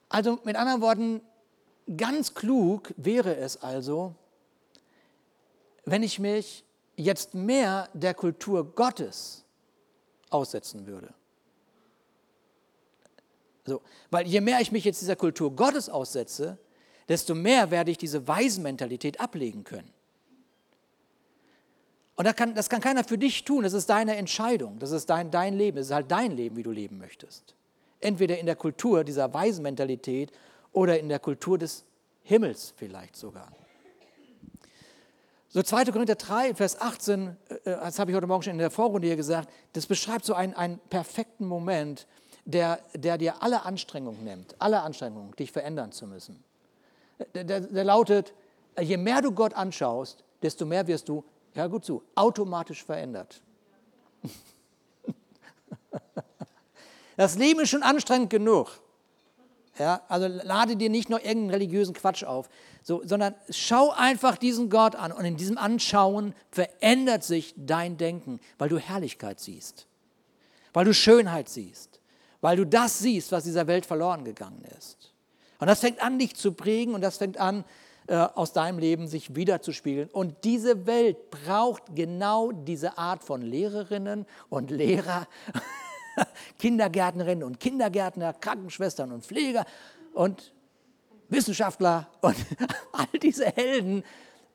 Also mit anderen Worten, ganz klug wäre es also, wenn ich mich jetzt mehr der Kultur Gottes aussetzen würde. So, weil je mehr ich mich jetzt dieser Kultur Gottes aussetze, desto mehr werde ich diese Waisenmentalität ablegen können. Und das kann, das kann keiner für dich tun, das ist deine Entscheidung, das ist dein, dein Leben, das ist halt dein Leben, wie du leben möchtest entweder in der Kultur dieser Waisenmentalität oder in der Kultur des Himmels vielleicht sogar. So 2. Korinther 3, Vers 18, äh, das habe ich heute Morgen schon in der Vorrunde hier gesagt, das beschreibt so einen, einen perfekten Moment, der, der dir alle Anstrengungen nimmt, alle Anstrengungen, dich verändern zu müssen. Der, der, der lautet, je mehr du Gott anschaust, desto mehr wirst du, ja gut zu, automatisch verändert. Das Leben ist schon anstrengend genug. Ja, also lade dir nicht nur irgendeinen religiösen Quatsch auf, so, sondern schau einfach diesen Gott an und in diesem Anschauen verändert sich dein Denken, weil du Herrlichkeit siehst, weil du Schönheit siehst, weil du das siehst, was dieser Welt verloren gegangen ist. Und das fängt an, dich zu prägen und das fängt an, äh, aus deinem Leben sich wiederzuspiegeln. Und diese Welt braucht genau diese Art von Lehrerinnen und Lehrer Kindergärtnerinnen und Kindergärtner, Krankenschwestern und Pfleger und Wissenschaftler und all diese Helden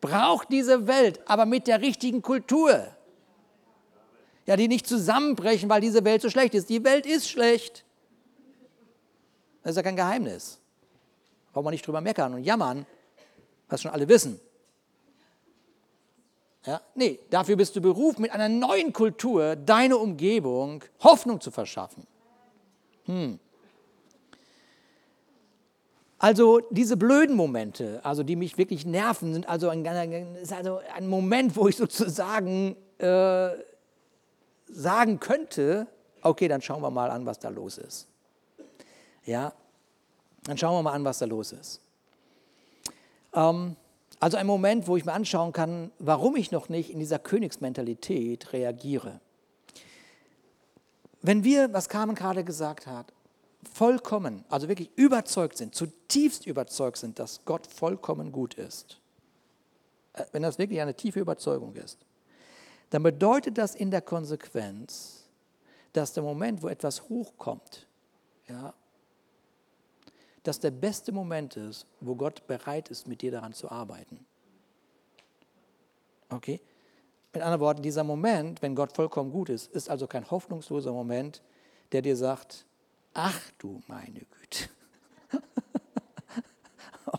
braucht diese Welt, aber mit der richtigen Kultur. Ja, die nicht zusammenbrechen, weil diese Welt so schlecht ist. Die Welt ist schlecht. Das ist ja kein Geheimnis. Braucht man nicht drüber meckern und jammern, was schon alle wissen. Ja? Nee, dafür bist du berufen, mit einer neuen Kultur deine Umgebung Hoffnung zu verschaffen. Hm. Also diese blöden Momente, also die mich wirklich nerven, sind also ein, ist also ein Moment, wo ich sozusagen äh, sagen könnte, okay, dann schauen wir mal an, was da los ist. Ja, dann schauen wir mal an, was da los ist. Ähm, also ein Moment, wo ich mir anschauen kann, warum ich noch nicht in dieser Königsmentalität reagiere. Wenn wir, was Carmen gerade gesagt hat, vollkommen, also wirklich überzeugt sind, zutiefst überzeugt sind, dass Gott vollkommen gut ist, äh, wenn das wirklich eine tiefe Überzeugung ist, dann bedeutet das in der Konsequenz, dass der Moment, wo etwas hochkommt, ja, das der beste Moment ist, wo Gott bereit ist, mit dir daran zu arbeiten. Okay? Mit anderen Worten, dieser Moment, wenn Gott vollkommen gut ist, ist also kein hoffnungsloser Moment, der dir sagt, ach du meine Güte,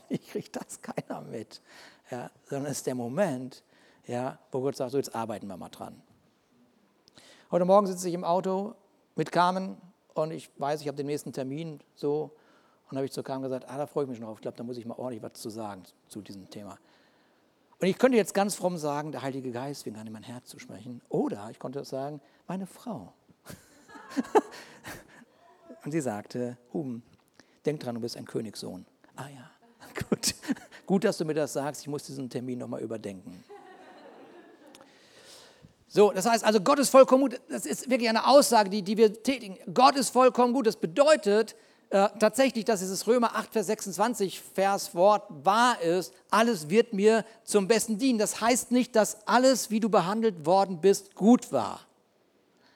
ich kriege das keiner mit. Ja, sondern es ist der Moment, ja, wo Gott sagt, so jetzt arbeiten wir mal dran. Heute Morgen sitze ich im Auto mit Carmen und ich weiß, ich habe den nächsten Termin so und habe ich zu Carmen gesagt, ah, da freue ich mich schon drauf, ich glaube, da muss ich mal ordentlich was zu sagen zu diesem Thema. Und ich könnte jetzt ganz fromm sagen, der Heilige Geist fing an, in mein Herz zu sprechen. Oder ich konnte sagen, meine Frau. und sie sagte, Huben, denk dran, du bist ein Königssohn. Ah ja, gut. Gut, dass du mir das sagst, ich muss diesen Termin nochmal überdenken. So, das heißt also, Gott ist vollkommen gut. Das ist wirklich eine Aussage, die, die wir tätigen. Gott ist vollkommen gut. Das bedeutet, äh, tatsächlich, dass dieses Römer 8, Vers 26 Verswort wahr ist, alles wird mir zum Besten dienen. Das heißt nicht, dass alles, wie du behandelt worden bist, gut war.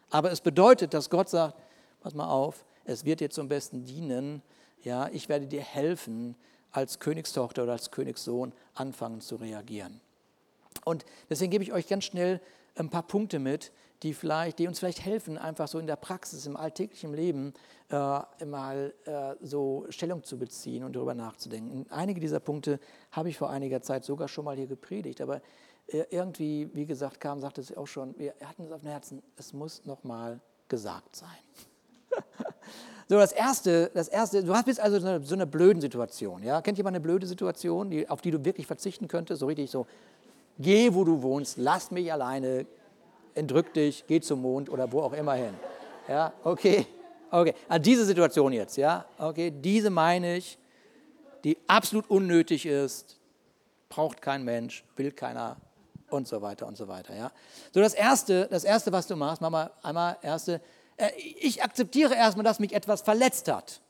Aber es bedeutet, dass Gott sagt, pass mal auf, es wird dir zum Besten dienen. Ja, ich werde dir helfen, als Königstochter oder als Königssohn anfangen zu reagieren. Und deswegen gebe ich euch ganz schnell ein paar Punkte mit, die, vielleicht, die uns vielleicht helfen, einfach so in der Praxis, im alltäglichen Leben äh, mal äh, so Stellung zu beziehen und darüber nachzudenken. Einige dieser Punkte habe ich vor einiger Zeit sogar schon mal hier gepredigt, aber äh, irgendwie, wie gesagt, kam, sagte es auch schon, wir hatten es auf dem Herzen, es muss nochmal gesagt sein. so, das erste, das erste, du hast jetzt also so eine, so eine blöden Situation, ja? Kennt jemand eine blöde Situation, die, auf die du wirklich verzichten könntest? So richtig so, geh, wo du wohnst, lass mich alleine, entrück dich, geh zum Mond oder wo auch immer hin. Ja, okay, okay. Also diese Situation jetzt, ja, okay, diese meine ich, die absolut unnötig ist, braucht kein Mensch, will keiner und so weiter und so weiter, ja. So das erste, das erste, was du machst, mach mal einmal erste, äh, ich akzeptiere erstmal, dass mich etwas verletzt hat.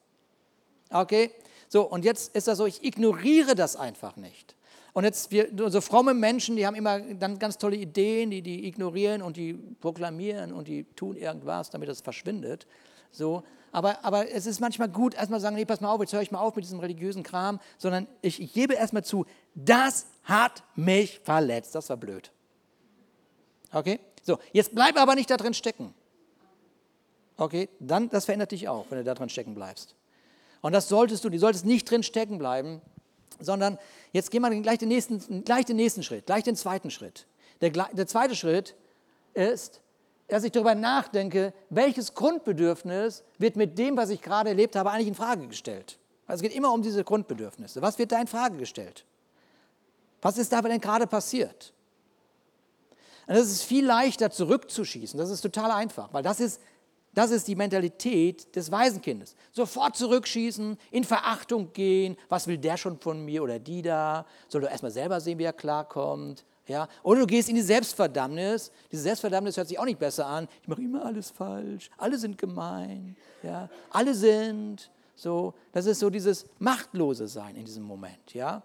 Okay? So, und jetzt ist das so, ich ignoriere das einfach nicht. Und jetzt, wir, so fromme Menschen, die haben immer dann ganz tolle Ideen, die, die ignorieren und die proklamieren und die tun irgendwas, damit es verschwindet. So. Aber, aber es ist manchmal gut, erstmal sagen, nee, pass mal auf, jetzt höre ich mal auf mit diesem religiösen Kram, sondern ich, ich gebe erstmal zu, das hat mich verletzt, das war blöd. Okay? So, jetzt bleib aber nicht da drin stecken. Okay? Dann, das verändert dich auch, wenn du da drin stecken bleibst. Und das solltest du, du solltest nicht drin stecken bleiben, sondern jetzt gehen wir gleich den nächsten, gleich den nächsten Schritt, gleich den zweiten Schritt. Der, der zweite Schritt ist, dass ich darüber nachdenke, welches Grundbedürfnis wird mit dem, was ich gerade erlebt habe, eigentlich in Frage gestellt. Also es geht immer um diese Grundbedürfnisse. Was wird da in Frage gestellt? Was ist da denn gerade passiert? Und das ist viel leichter zurückzuschießen. Das ist total einfach, weil das ist das ist die Mentalität des Waisenkindes. Sofort zurückschießen, in Verachtung gehen. Was will der schon von mir oder die da? Soll du erstmal selber sehen, wie er klarkommt? Ja? Oder du gehst in die Selbstverdammnis. Diese Selbstverdammnis hört sich auch nicht besser an. Ich mache immer alles falsch. Alle sind gemein. Ja? Alle sind so. Das ist so dieses machtlose Sein in diesem Moment. Ja?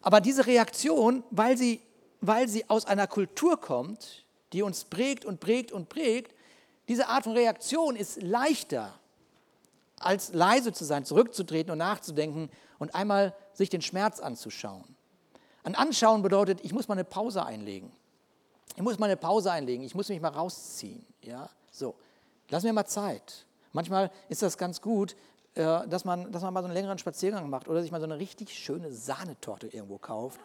Aber diese Reaktion, weil sie, weil sie aus einer Kultur kommt, die uns prägt und prägt und prägt, diese Art von Reaktion ist leichter, als leise zu sein, zurückzutreten und nachzudenken und einmal sich den Schmerz anzuschauen. Ein Anschauen bedeutet, ich muss mal eine Pause einlegen. Ich muss mal eine Pause einlegen, ich muss mich mal rausziehen. Ja? So, lass mir mal Zeit. Manchmal ist das ganz gut, äh, dass man, dass man mal so einen längeren Spaziergang macht oder sich mal so eine richtig schöne Sahnetorte irgendwo kauft.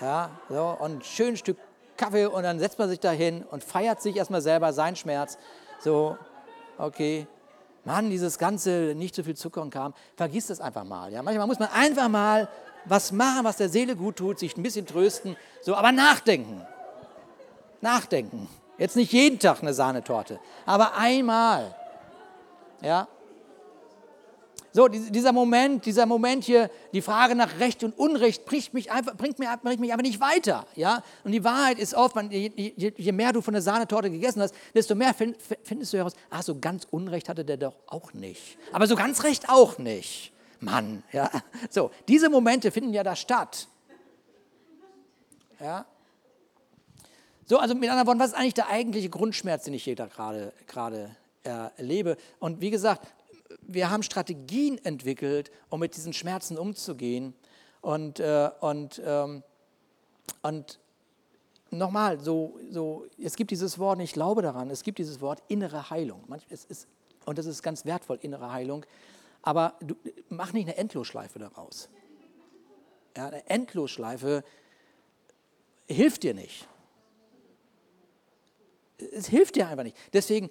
Ja, so, und ein schönes Stück Kaffee und dann setzt man sich da hin und feiert sich erstmal selber seinen Schmerz so, okay, Mann, dieses ganze nicht so viel Zucker und Kram, vergiss das einfach mal. Ja? Manchmal muss man einfach mal was machen, was der Seele gut tut, sich ein bisschen trösten, so, aber nachdenken. Nachdenken. Jetzt nicht jeden Tag eine Sahnetorte, aber einmal. Ja? So, dieser Moment, dieser Moment hier, die Frage nach Recht und Unrecht bringt mich einfach, bringt mich, bringt mich einfach nicht weiter. Ja? Und die Wahrheit ist oft, man, je, je, mehr du von der Sahnetorte gegessen hast, desto mehr find, findest du heraus, ach, so ganz Unrecht hatte der doch auch nicht. Aber so ganz Recht auch nicht. Mann, ja. So, diese Momente finden ja da statt. Ja. So, also mit anderen Worten, was ist eigentlich der eigentliche Grundschmerz, den ich hier gerade, gerade erlebe? Und wie gesagt, wir haben Strategien entwickelt, um mit diesen Schmerzen umzugehen. Und, äh, und, ähm, und nochmal, so, so, es gibt dieses Wort, ich glaube daran, es gibt dieses Wort innere Heilung. Es ist, und das ist ganz wertvoll, innere Heilung. Aber du, mach nicht eine Endlosschleife daraus. Ja, eine Endlosschleife hilft dir nicht. Es hilft dir einfach nicht. Deswegen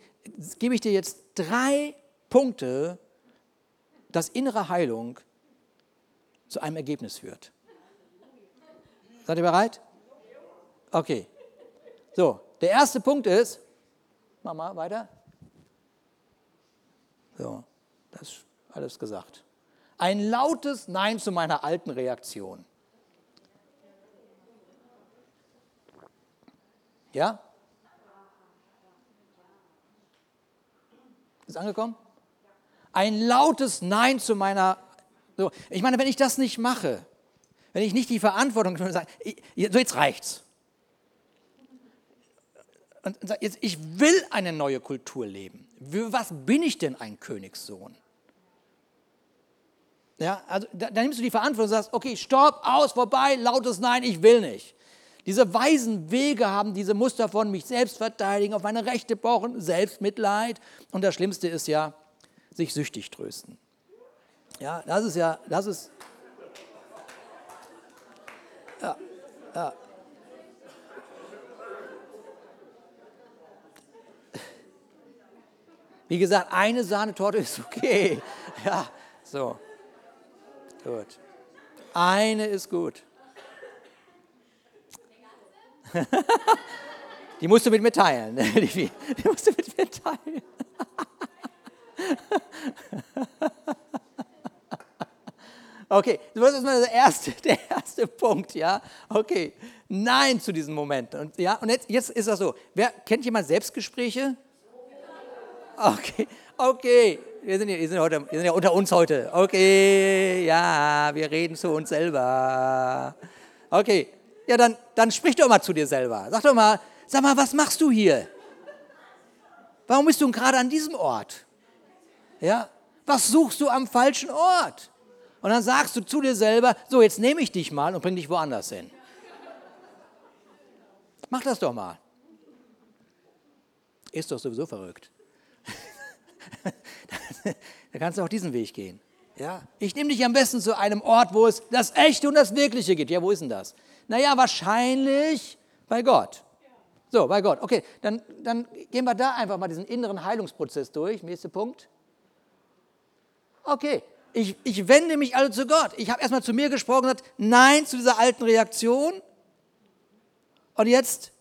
gebe ich dir jetzt drei Punkte, dass innere Heilung zu einem Ergebnis führt. Seid ihr bereit? Okay. So, der erste Punkt ist, mach mal weiter. So, das ist alles gesagt. Ein lautes Nein zu meiner alten Reaktion. Ja? Ist angekommen? Ein lautes Nein zu meiner. So, ich meine, wenn ich das nicht mache, wenn ich nicht die Verantwortung sage, so jetzt reicht's. Und sage, jetzt, ich will eine neue Kultur leben. Für was bin ich denn ein Königssohn? Ja, also da, da nimmst du die Verantwortung und sagst, okay, stopp, aus, vorbei, lautes Nein, ich will nicht. Diese weisen Wege haben diese Muster von mich selbst verteidigen, auf meine Rechte pochen, Selbstmitleid. Und das Schlimmste ist ja, sich süchtig trösten. Ja, das ist ja, das ist. Ja, ja. Wie gesagt, eine Sahnetorte ist okay. Ja, so. Gut. Eine ist gut. Die musst du mit mir teilen. Die, die musst du mit mir teilen. Okay, das ist mal der erste, der erste Punkt, ja. Okay, nein zu diesen Momenten. Und, ja, und jetzt, jetzt ist das so. Wer, kennt jemand Selbstgespräche? Okay, okay. Wir sind, hier, wir, sind heute, wir sind ja unter uns heute. Okay, ja, wir reden zu uns selber. Okay, ja, dann, dann sprich doch mal zu dir selber. Sag doch mal, sag mal, was machst du hier? Warum bist du gerade an diesem Ort? Ja, was suchst du am falschen Ort? Und dann sagst du zu dir selber, so, jetzt nehme ich dich mal und bring dich woanders hin. Mach das doch mal. Ist doch sowieso verrückt. da kannst du auch diesen Weg gehen. Ja? Ich nehme dich am besten zu einem Ort, wo es das Echte und das Wirkliche gibt. Ja, wo ist denn das? Naja, wahrscheinlich bei Gott. So, bei Gott. Okay, dann, dann gehen wir da einfach mal diesen inneren Heilungsprozess durch. Nächster Punkt. Okay, ich, ich wende mich also zu Gott. Ich habe erstmal zu mir gesprochen und gesagt, nein zu dieser alten Reaktion. Und jetzt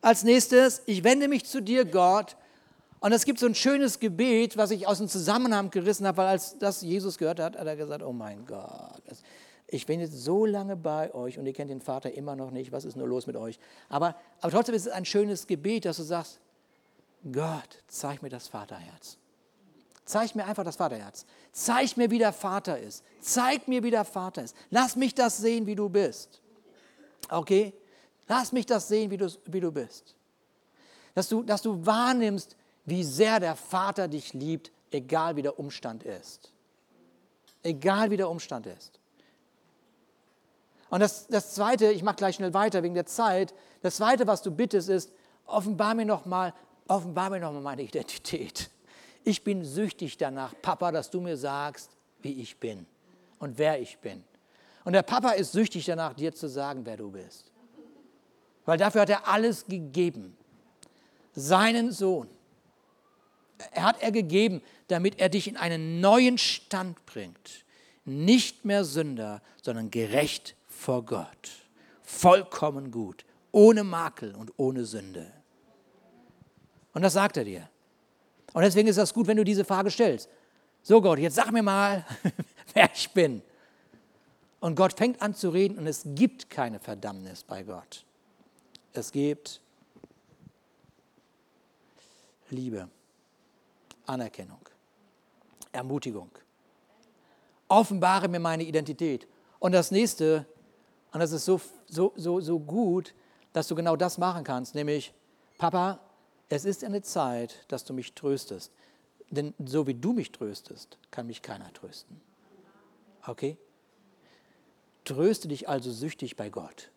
als nächstes, ich wende mich zu dir, Gott. Und es gibt so ein schönes Gebet, was ich aus dem Zusammenhang gerissen habe, weil als das Jesus gehört hat, hat er gesagt, oh mein Gott, ich bin jetzt so lange bei euch und ihr kennt den Vater immer noch nicht, was ist nur los mit euch? Aber, aber trotzdem ist es ein schönes Gebet, dass du sagst, Gott, zeig mir das Vaterherz. Zeig mir einfach das Vaterherz. Zeig mir, wie der Vater ist. Zeig mir, wie der Vater ist. Lass mich das sehen, wie du bist. Okay? Lass mich das sehen, wie du, wie du bist. Dass du, dass du wahrnimmst, wie sehr der Vater dich liebt, egal wie der Umstand ist. Egal wie der Umstand ist. Und das, das Zweite, ich mache gleich schnell weiter wegen der Zeit, das Zweite, was du bittest, ist, offenbar mir nochmal, offenbar mir nochmal meine Identität. Ich bin süchtig danach, Papa, dass du mir sagst, wie ich bin und wer ich bin. Und der Papa ist süchtig danach, dir zu sagen, wer du bist. Weil dafür hat er alles gegeben. Seinen Sohn. Er hat er gegeben, damit er dich in einen neuen Stand bringt. Nicht mehr Sünder, sondern gerecht vor Gott. Vollkommen gut, ohne Makel und ohne Sünde. Und das sagt er dir. Und deswegen ist das gut, wenn du diese Frage stellst. So Gott, jetzt sag mir mal, wer ich bin. Und Gott fängt an zu reden und es gibt keine Verdammnis bei Gott. Es gibt Liebe, Anerkennung, Ermutigung. Offenbare mir meine Identität. Und das nächste, und das ist so, so, so, so gut, dass du genau das machen kannst, nämlich, Papa, es ist eine Zeit, dass du mich tröstest. denn so wie du mich tröstest, kann mich keiner trösten. Okay? Tröste dich also süchtig bei Gott.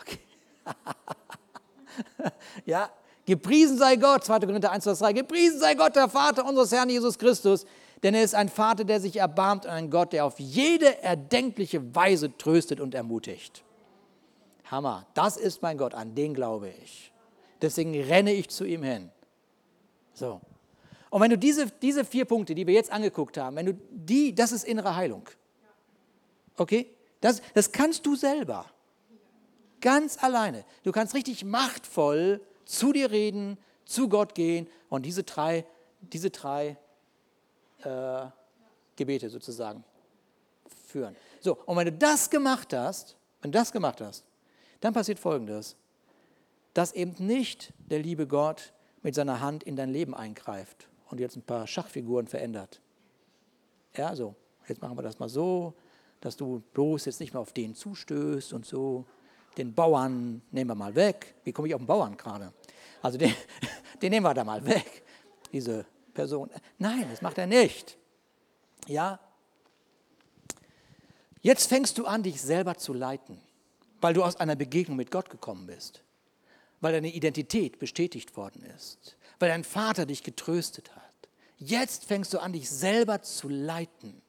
Okay. ja, gepriesen sei Gott, 2. Korinther 1, Vers 3, gepriesen sei Gott, der Vater unseres Herrn Jesus Christus, denn er ist ein Vater, der sich erbarmt und ein Gott, der auf jede erdenkliche Weise tröstet und ermutigt. Hammer, das ist mein Gott, an den glaube ich. Deswegen renne ich zu ihm hin. So. Und wenn du diese, diese vier Punkte, die wir jetzt angeguckt haben, wenn du die, das ist innere Heilung. Okay? Das, das kannst du selber. Ganz alleine. Du kannst richtig machtvoll zu dir reden, zu Gott gehen und diese drei, diese drei äh, Gebete sozusagen führen. So, und wenn du das gemacht hast, wenn du das gemacht hast, dann passiert Folgendes, dass eben nicht der liebe Gott mit seiner Hand in dein Leben eingreift und jetzt ein paar Schachfiguren verändert. Ja, so, jetzt machen wir das mal so, dass du bloß jetzt nicht mehr auf den zustößt und so. Den Bauern nehmen wir mal weg. Wie komme ich auf den Bauern gerade? Also den, den nehmen wir da mal weg, diese Person. Nein, das macht er nicht. Ja? Jetzt fängst du an, dich selber zu leiten, weil du aus einer Begegnung mit Gott gekommen bist, weil deine Identität bestätigt worden ist, weil dein Vater dich getröstet hat. Jetzt fängst du an, dich selber zu leiten.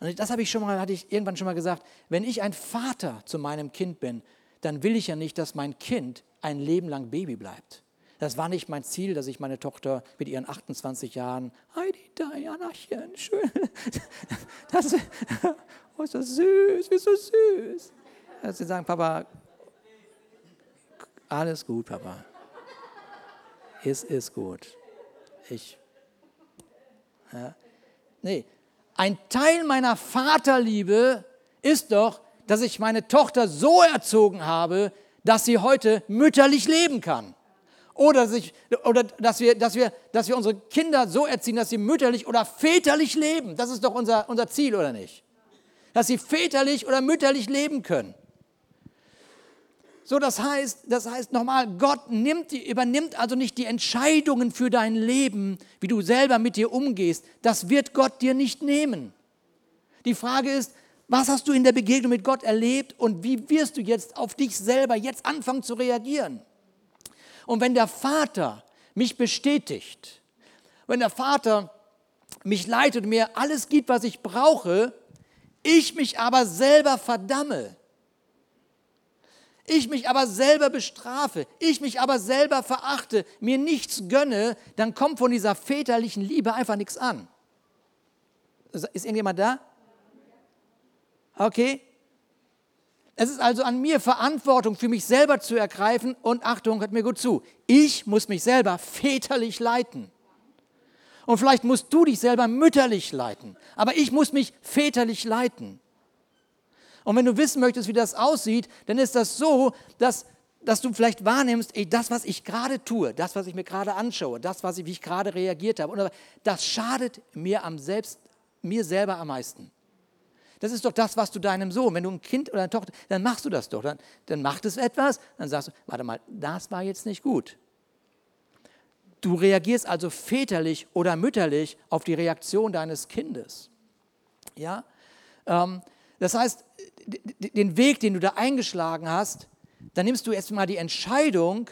Und das habe ich schon mal, hatte ich irgendwann schon mal gesagt, wenn ich ein Vater zu meinem Kind bin, dann will ich ja nicht, dass mein Kind ein Leben lang Baby bleibt. Das war nicht mein Ziel, dass ich meine Tochter mit ihren 28 Jahren, Heidi, Dianachen, schön, das, oh, ist das süß, ist so süß. Sie sagen, Papa, alles gut, Papa. Es ist gut. Ich, ja. Nee, ein Teil meiner Vaterliebe ist doch, dass ich meine Tochter so erzogen habe, dass sie heute mütterlich leben kann. Oder, sich, oder dass, wir, dass, wir, dass wir unsere Kinder so erziehen, dass sie mütterlich oder väterlich leben. Das ist doch unser, unser Ziel, oder nicht? Dass sie väterlich oder mütterlich leben können. So, das heißt, das heißt nochmal, Gott nimmt, übernimmt also nicht die Entscheidungen für dein Leben, wie du selber mit dir umgehst. Das wird Gott dir nicht nehmen. Die Frage ist, was hast du in der Begegnung mit Gott erlebt und wie wirst du jetzt auf dich selber jetzt anfangen zu reagieren? Und wenn der Vater mich bestätigt, wenn der Vater mich leitet und mir alles gibt, was ich brauche, ich mich aber selber verdamme, ich mich aber selber bestrafe, ich mich aber selber verachte, mir nichts gönne, dann kommt von dieser väterlichen Liebe einfach nichts an. Ist irgendjemand da? Okay? Es ist also an mir, Verantwortung für mich selber zu ergreifen und Achtung, hört mir gut zu, ich muss mich selber väterlich leiten. Und vielleicht musst du dich selber mütterlich leiten, aber ich muss mich väterlich leiten. Und wenn du wissen möchtest, wie das aussieht, dann ist das so, dass, dass du vielleicht wahrnimmst, ey, das, was ich gerade tue, das, was ich mir gerade anschaue, das, was ich, wie ich gerade reagiert habe, das schadet mir, am selbst, mir selber am meisten. Das ist doch das, was du deinem Sohn, wenn du ein Kind oder eine Tochter, dann machst du das doch. Dann, dann macht es etwas, dann sagst du, warte mal, das war jetzt nicht gut. Du reagierst also väterlich oder mütterlich auf die Reaktion deines Kindes. Ja? Ähm, das heißt, den Weg, den du da eingeschlagen hast, dann nimmst du erstmal die Entscheidung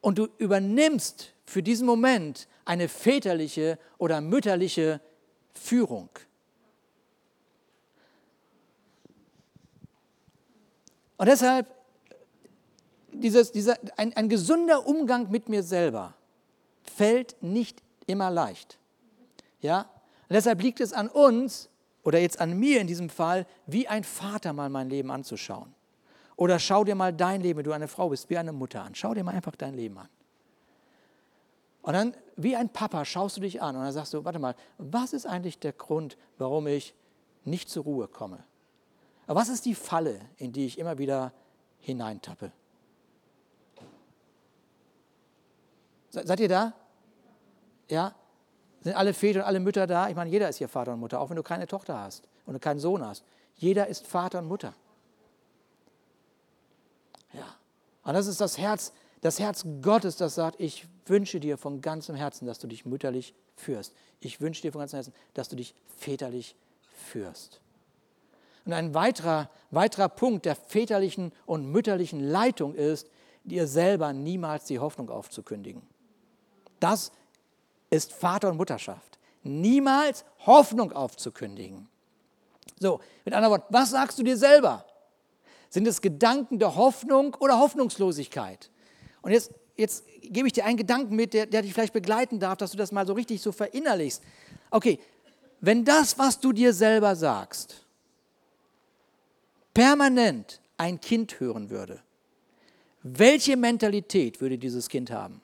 und du übernimmst für diesen Moment eine väterliche oder mütterliche Führung. Und deshalb, dieses, dieser, ein, ein gesunder Umgang mit mir selber fällt nicht immer leicht. Ja? Und deshalb liegt es an uns, oder jetzt an mir in diesem Fall, wie ein Vater mal mein Leben anzuschauen. Oder schau dir mal dein Leben, wenn du eine Frau bist, wie eine Mutter an. Schau dir mal einfach dein Leben an. Und dann, wie ein Papa, schaust du dich an und dann sagst du, warte mal, was ist eigentlich der Grund, warum ich nicht zur Ruhe komme? Was ist die Falle, in die ich immer wieder hineintappe? Seid ihr da? Ja? Sind alle Väter und alle Mütter da? Ich meine, jeder ist hier Vater und Mutter, auch wenn du keine Tochter hast und keinen Sohn hast. Jeder ist Vater und Mutter. Ja. Und das ist das Herz, Das Herz Gottes, das sagt, ich wünsche dir von ganzem Herzen, dass du dich mütterlich führst. Ich wünsche dir von ganzem Herzen, dass du dich väterlich führst. Und ein weiterer, weiterer Punkt der väterlichen und mütterlichen Leitung ist, dir selber niemals die Hoffnung aufzukündigen. Das ist Vater- und Mutterschaft. Niemals Hoffnung aufzukündigen. So, mit anderen Worten, was sagst du dir selber? Sind es Gedanken der Hoffnung oder Hoffnungslosigkeit? Und jetzt, jetzt gebe ich dir einen Gedanken mit, der, der dich vielleicht begleiten darf, dass du das mal so richtig so verinnerlichst. Okay, wenn das, was du dir selber sagst, permanent ein Kind hören würde, welche Mentalität würde dieses Kind haben?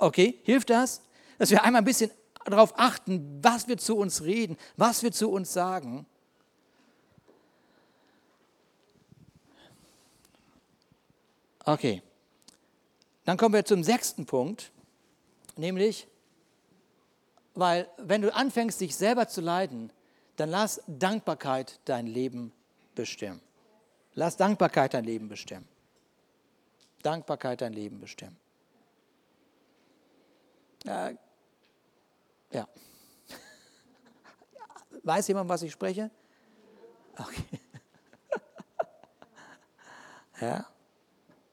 Okay, hilft das? Dass wir einmal ein bisschen darauf achten, was wir zu uns reden, was wir zu uns sagen. Okay, dann kommen wir zum sechsten Punkt, nämlich, weil wenn du anfängst, dich selber zu leiden, dann lass Dankbarkeit dein Leben bestimmen. Lass Dankbarkeit dein Leben bestimmen. Dankbarkeit dein Leben bestimmen. Äh, ja. Weiß jemand, was ich spreche? Okay. ja.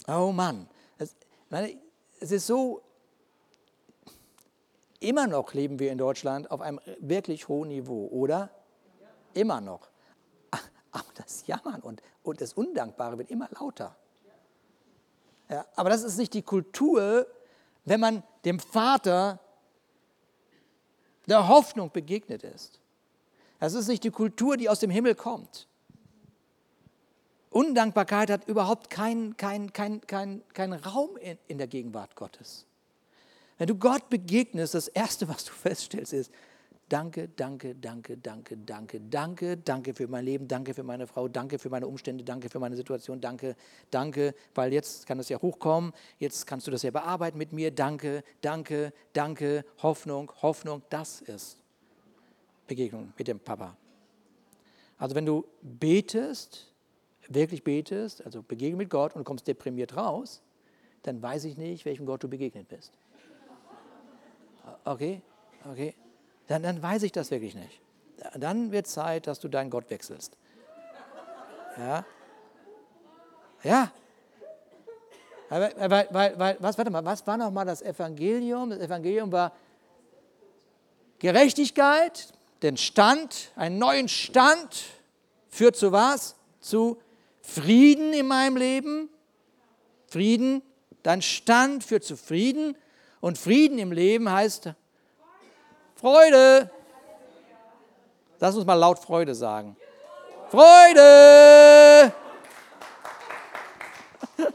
Oh Mann. Es, meine, es ist so, immer noch leben wir in Deutschland auf einem wirklich hohen Niveau, oder? Immer noch. Aber das Jammern und, und das Undankbare wird immer lauter. Ja, aber das ist nicht die Kultur, wenn man dem Vater der Hoffnung begegnet ist. Das ist nicht die Kultur, die aus dem Himmel kommt. Undankbarkeit hat überhaupt keinen kein, kein, kein, kein Raum in, in der Gegenwart Gottes. Wenn du Gott begegnest, das Erste, was du feststellst, ist, Danke, danke, danke, danke, danke, danke, danke für mein Leben, danke für meine Frau, danke für meine Umstände, danke für meine Situation, danke, danke, weil jetzt kann das ja hochkommen, jetzt kannst du das ja bearbeiten mit mir, danke, danke, danke, Hoffnung, Hoffnung, das ist Begegnung mit dem Papa. Also wenn du betest, wirklich betest, also begegne mit Gott und kommst deprimiert raus, dann weiß ich nicht, welchem Gott du begegnet bist. Okay, okay dann, dann weiß ich das wirklich nicht. Dann wird Zeit, dass du deinen Gott wechselst. Ja. Ja. Weil, weil, weil, weil, was, warte mal, was war nochmal das Evangelium? Das Evangelium war Gerechtigkeit, den Stand, einen neuen Stand führt zu was? Zu Frieden in meinem Leben. Frieden, dein Stand führt zu Frieden. Und Frieden im Leben heißt Freude. Lass uns mal laut Freude sagen. Freude!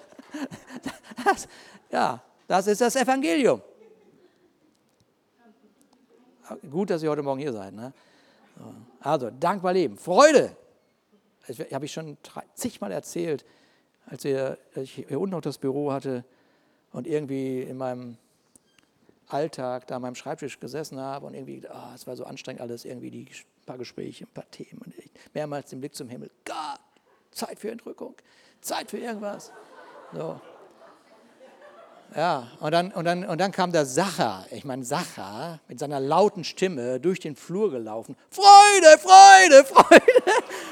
Das, ja, das ist das Evangelium. Gut, dass ihr heute Morgen hier seid. Ne? Also, dankbar leben. Freude. Das habe ich schon zigmal erzählt, als ich hier unten noch das Büro hatte und irgendwie in meinem Alltag da an meinem Schreibtisch gesessen habe und irgendwie, oh, es war so anstrengend alles, irgendwie die paar Gespräche, ein paar Themen und ich, mehrmals den Blick zum Himmel. Gott, Zeit für Entrückung, Zeit für irgendwas. So. Ja, und dann, und, dann, und dann kam der Sacher, ich meine Sacher, mit seiner lauten Stimme durch den Flur gelaufen. Freude, Freude, Freude.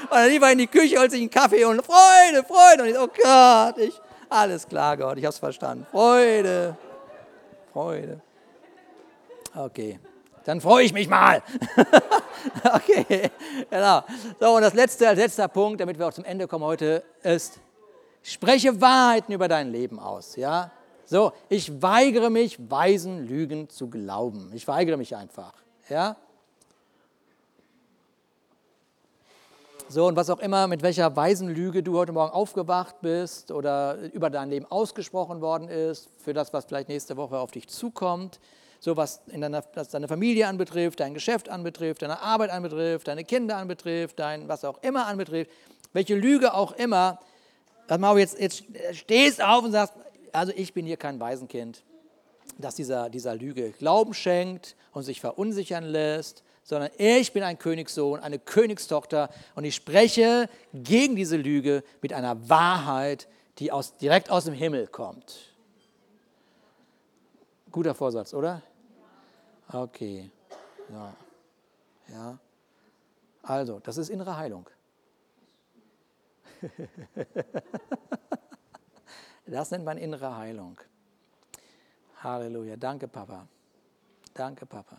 Und dann lief er in die Küche, holt sich einen Kaffee und Freude, Freude. Und ich oh Gott, ich, alles klar, Gott, ich habe es verstanden. Freude, Freude. Okay, dann freue ich mich mal. okay, genau. So, und das letzte, als letzter Punkt, damit wir auch zum Ende kommen heute, ist, spreche Wahrheiten über dein Leben aus. Ja? So, ich weigere mich, weisen Lügen zu glauben. Ich weigere mich einfach. Ja? So, und was auch immer, mit welcher weisen Lüge du heute Morgen aufgewacht bist oder über dein Leben ausgesprochen worden ist, für das, was vielleicht nächste Woche auf dich zukommt so was, in deiner, was deine Familie anbetrifft, dein Geschäft anbetrifft, deine Arbeit anbetrifft, deine Kinder anbetrifft, dein was auch immer anbetrifft, welche Lüge auch immer, man jetzt, jetzt stehst auf und sagst, also ich bin hier kein Waisenkind, dass dieser, dieser Lüge Glauben schenkt und sich verunsichern lässt, sondern ich bin ein Königssohn, eine Königstochter und ich spreche gegen diese Lüge mit einer Wahrheit, die aus, direkt aus dem Himmel kommt. Guter Vorsatz, oder? Okay. Ja. ja. Also, das ist innere Heilung. Das nennt man innere Heilung. Halleluja. Danke, Papa. Danke, Papa.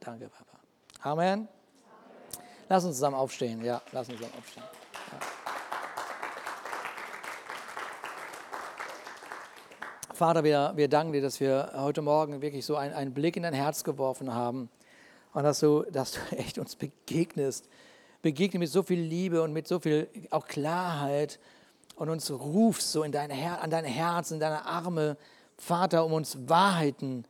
Danke, Papa. Amen. Lass uns zusammen aufstehen. Ja, lass uns zusammen aufstehen. Ja. Vater, wir, wir danken dir, dass wir heute Morgen wirklich so einen, einen Blick in dein Herz geworfen haben und dass du, dass du echt uns begegnest. Begegne mit so viel Liebe und mit so viel auch Klarheit und uns rufst so in dein Her an dein Herz, in deine Arme, Vater, um uns Wahrheiten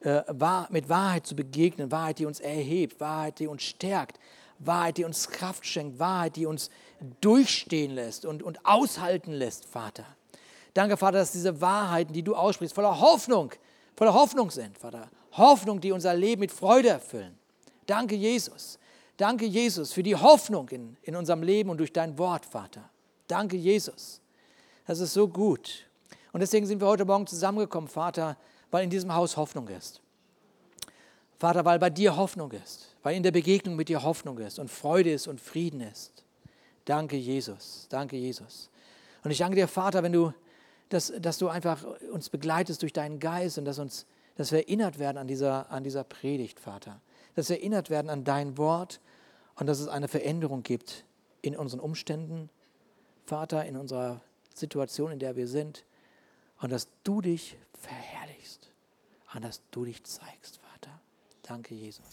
äh, mit Wahrheit zu begegnen, Wahrheit, die uns erhebt, Wahrheit, die uns stärkt, Wahrheit, die uns Kraft schenkt, Wahrheit, die uns durchstehen lässt und, und aushalten lässt, Vater. Danke, Vater, dass diese Wahrheiten, die du aussprichst, voller Hoffnung, voller Hoffnung sind, Vater. Hoffnung, die unser Leben mit Freude erfüllen. Danke, Jesus. Danke, Jesus, für die Hoffnung in, in unserem Leben und durch dein Wort, Vater. Danke, Jesus. Das ist so gut. Und deswegen sind wir heute Morgen zusammengekommen, Vater, weil in diesem Haus Hoffnung ist. Vater, weil bei dir Hoffnung ist, weil in der Begegnung mit dir Hoffnung ist und Freude ist und Frieden ist. Danke, Jesus. Danke, Jesus. Und ich danke dir, Vater, wenn du, dass, dass du einfach uns begleitest durch deinen Geist und dass, uns, dass wir erinnert werden an dieser, an dieser Predigt, Vater. Dass wir erinnert werden an dein Wort und dass es eine Veränderung gibt in unseren Umständen, Vater, in unserer Situation, in der wir sind. Und dass du dich verherrlichst an dass du dich zeigst, Vater. Danke, Jesus.